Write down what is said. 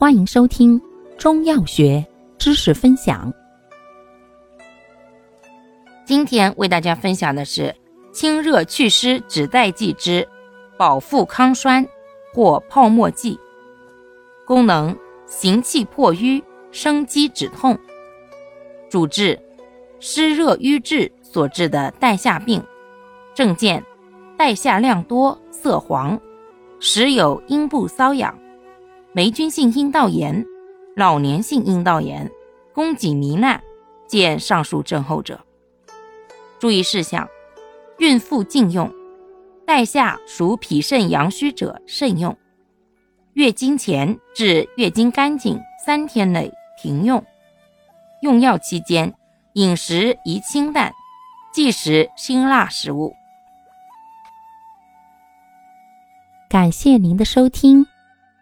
欢迎收听中药学知识分享。今天为大家分享的是清热祛湿止带剂之保腹康栓或泡沫剂，功能行气破瘀、生肌止痛，主治湿热瘀滞所致的带下病，症见带下量多、色黄，时有阴部瘙痒。霉菌性阴道炎、老年性阴道炎、宫颈糜烂，见上述症候者。注意事项：孕妇禁用，带下属脾肾阳虚者慎用。月经前至月经干净三天内停用。用药期间饮食宜清淡，忌食辛辣食物。感谢您的收听。